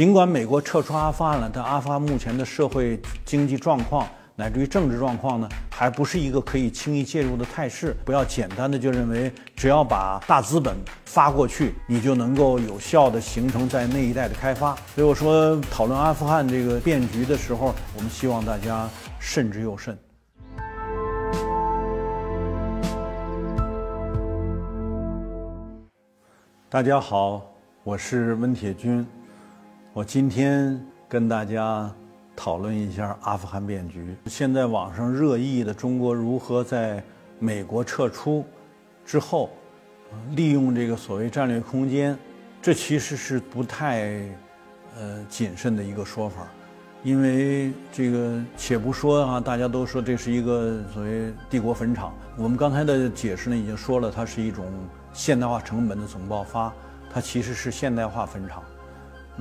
尽管美国撤出阿富汗了，但阿富汗目前的社会经济状况乃至于政治状况呢，还不是一个可以轻易介入的态势。不要简单的就认为只要把大资本发过去，你就能够有效的形成在那一带的开发。所以我说，讨论阿富汗这个变局的时候，我们希望大家慎之又慎。大家好，我是温铁军。我今天跟大家讨论一下阿富汗变局。现在网上热议的中国如何在美国撤出之后，利用这个所谓战略空间，这其实是不太呃谨慎的一个说法。因为这个，且不说啊，大家都说这是一个所谓帝国坟场。我们刚才的解释呢，已经说了，它是一种现代化成本的总爆发，它其实是现代化坟场。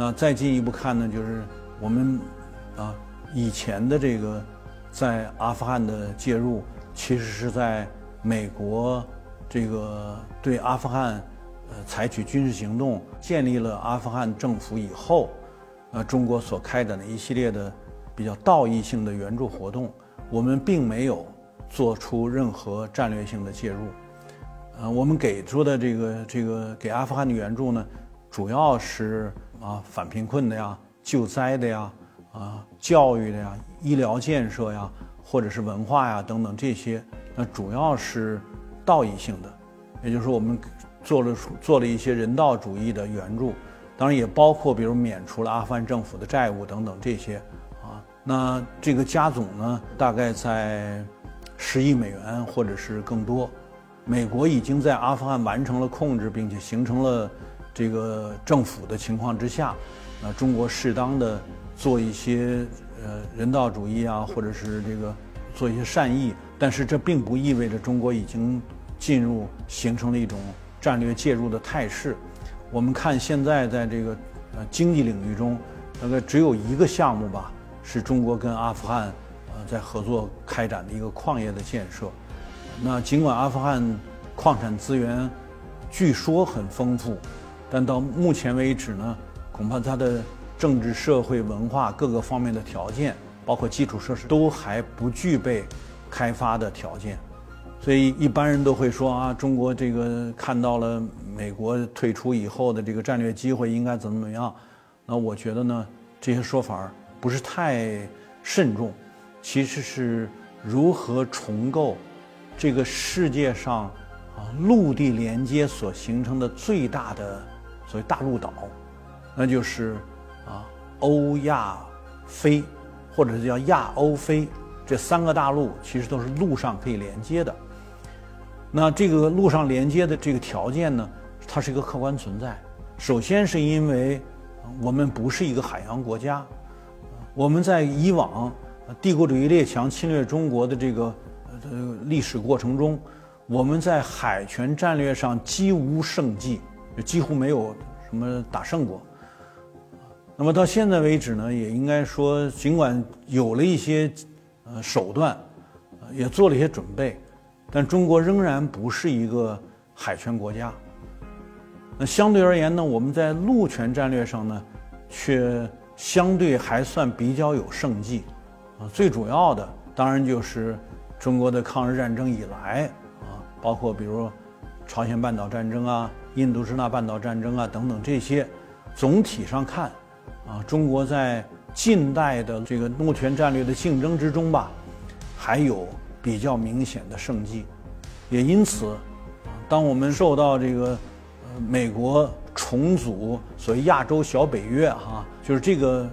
那再进一步看呢，就是我们啊以前的这个在阿富汗的介入，其实是在美国这个对阿富汗呃采取军事行动、建立了阿富汗政府以后，呃中国所开展的一系列的比较道义性的援助活动，我们并没有做出任何战略性的介入。呃，我们给出的这个这个给阿富汗的援助呢，主要是。啊，反贫困的呀，救灾的呀，啊，教育的呀，医疗建设呀，或者是文化呀等等这些，那主要是道义性的，也就是说，我们做了做了一些人道主义的援助，当然也包括比如免除了阿富汗政府的债务等等这些，啊，那这个加总呢，大概在十亿美元或者是更多，美国已经在阿富汗完成了控制，并且形成了。这个政府的情况之下，那中国适当的做一些呃人道主义啊，或者是这个做一些善意，但是这并不意味着中国已经进入形成了一种战略介入的态势。我们看现在在这个呃经济领域中，大概只有一个项目吧，是中国跟阿富汗呃在合作开展的一个矿业的建设。那尽管阿富汗矿产资源据说很丰富。但到目前为止呢，恐怕它的政治、社会、文化各个方面的条件，包括基础设施，都还不具备开发的条件。所以一般人都会说啊，中国这个看到了美国退出以后的这个战略机会，应该怎么怎么样？那我觉得呢，这些说法不是太慎重。其实是如何重构这个世界上啊陆地连接所形成的最大的。所谓大陆岛，那就是啊欧亚非，或者是叫亚欧非这三个大陆，其实都是陆上可以连接的。那这个陆上连接的这个条件呢，它是一个客观存在。首先是因为我们不是一个海洋国家，我们在以往帝国主义列强侵略中国的这个呃历史过程中，我们在海权战略上几无胜绩。几乎没有什么打胜过。那么到现在为止呢，也应该说，尽管有了一些呃手段，也做了一些准备，但中国仍然不是一个海权国家。那相对而言呢，我们在陆权战略上呢，却相对还算比较有胜绩。啊，最主要的当然就是中国的抗日战争以来啊，包括比如朝鲜半岛战争啊。印度支那半岛战争啊，等等这些，总体上看，啊，中国在近代的这个陆权战略的竞争之中吧，还有比较明显的胜绩，也因此，当我们受到这个美国重组所谓亚洲小北约哈，就是这个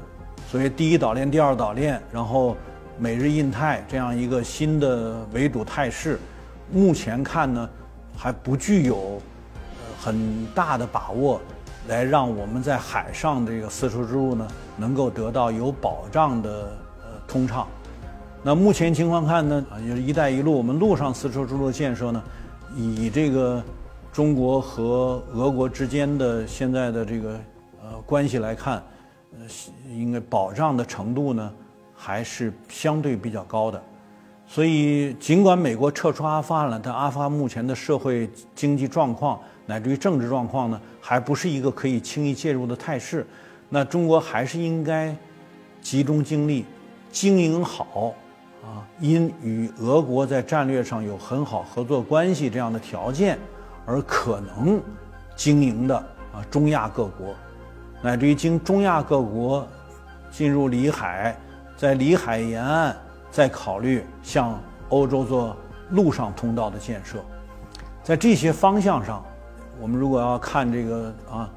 所谓第一岛链、第二岛链，然后美日印太这样一个新的围堵态势，目前看呢还不具有。很大的把握，来让我们在海上这个丝绸之路呢，能够得到有保障的呃通畅。那目前情况看呢，啊，就是“一带一路”我们陆上丝绸之路的建设呢，以这个中国和俄国之间的现在的这个呃关系来看，呃，应该保障的程度呢，还是相对比较高的。所以，尽管美国撤出阿富汗了，但阿富汗目前的社会经济状况乃至于政治状况呢，还不是一个可以轻易介入的态势。那中国还是应该集中精力经营好啊，因与俄国在战略上有很好合作关系这样的条件而可能经营的啊中亚各国，乃至于经中亚各国进入里海，在里海沿岸在考虑向欧洲做陆上通道的建设，在这些方向上，我们如果要看这个啊，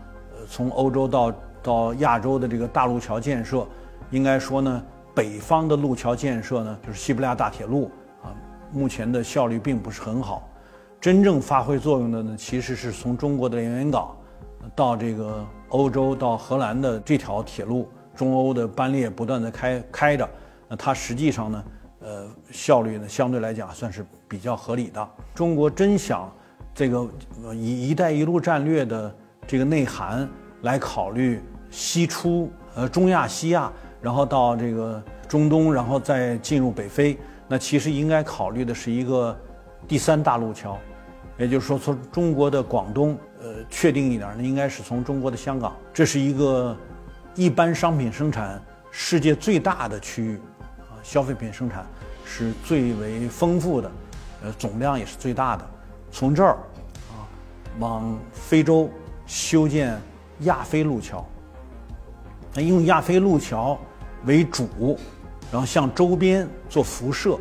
从欧洲到到亚洲的这个大陆桥建设，应该说呢，北方的路桥建设呢，就是西伯利亚大铁路啊，目前的效率并不是很好。真正发挥作用的呢，其实是从中国的连云港到这个欧洲到荷兰的这条铁路，中欧的班列不断的开开着，那它实际上呢，呃，效率呢相对来讲算是比较合理的。中国真想这个以“一带一路”战略的这个内涵来考虑西出呃中亚、西亚，然后到这个中东，然后再进入北非，那其实应该考虑的是一个第三大陆桥。也就是说，从中国的广东，呃，确定一点呢，应该是从中国的香港，这是一个一般商品生产世界最大的区域，消费品生产是最为丰富的，呃，总量也是最大的。从这儿啊，往非洲修建亚非路桥，那用亚非路桥为主，然后向周边做辐射，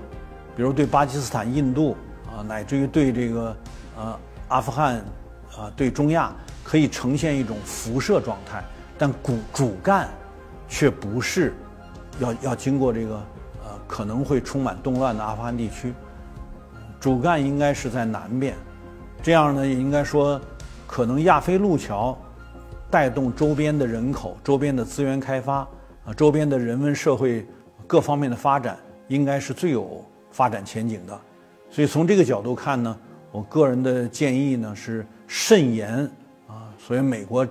比如对巴基斯坦、印度啊，乃至于对这个。呃，阿富汗，啊，对中亚可以呈现一种辐射状态，但骨主干却不是要要经过这个可能会充满动乱的阿富汗地区，主干应该是在南边，这样呢，也应该说可能亚非路桥带动周边的人口、周边的资源开发啊、周边的人文社会各方面的发展，应该是最有发展前景的。所以从这个角度看呢。我个人的建议呢是慎言啊，所以美国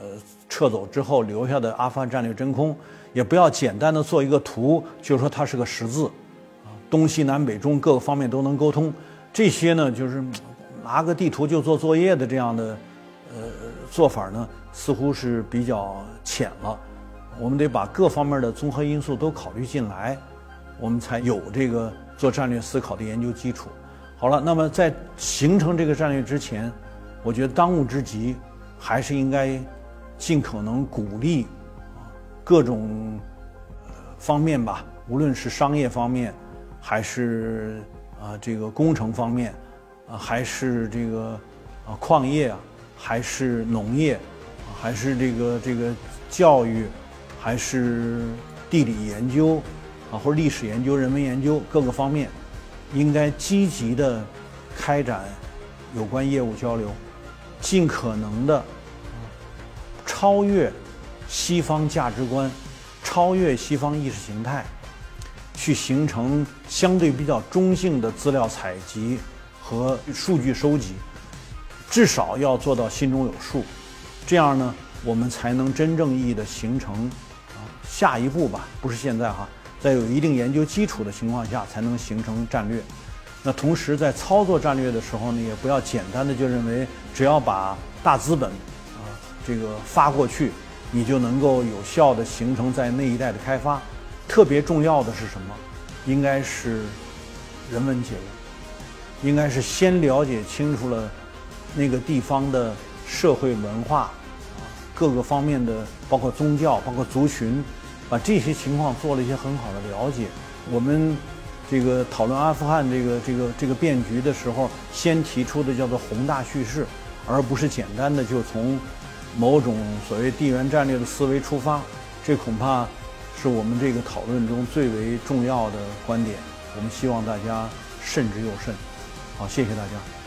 呃撤走之后留下的阿富汗战略真空，也不要简单的做一个图，就说它是个十字，啊，东西南北中各个方面都能沟通，这些呢就是拿个地图就做作业的这样的呃做法呢，似乎是比较浅了。我们得把各方面的综合因素都考虑进来，我们才有这个做战略思考的研究基础。好了，那么在形成这个战略之前，我觉得当务之急还是应该尽可能鼓励各种方面吧，无论是商业方面，还是啊这个工程方面，啊还是这个啊矿业啊，还是农业，还是这个这个教育，还是地理研究啊或者历史研究、人文研究各个方面。应该积极的开展有关业务交流，尽可能的超越西方价值观，超越西方意识形态，去形成相对比较中性的资料采集和数据收集，至少要做到心中有数，这样呢，我们才能真正意义的形成啊下一步吧，不是现在哈。在有一定研究基础的情况下，才能形成战略。那同时在操作战略的时候呢，也不要简单的就认为只要把大资本啊这个发过去，你就能够有效的形成在那一带的开发。特别重要的是什么？应该是人文结构，应该是先了解清楚了那个地方的社会文化啊各个方面的，包括宗教，包括族群。把这些情况做了一些很好的了解。我们这个讨论阿富汗这个这个这个变局的时候，先提出的叫做宏大叙事，而不是简单的就从某种所谓地缘战略的思维出发。这恐怕是我们这个讨论中最为重要的观点。我们希望大家慎之又慎。好，谢谢大家。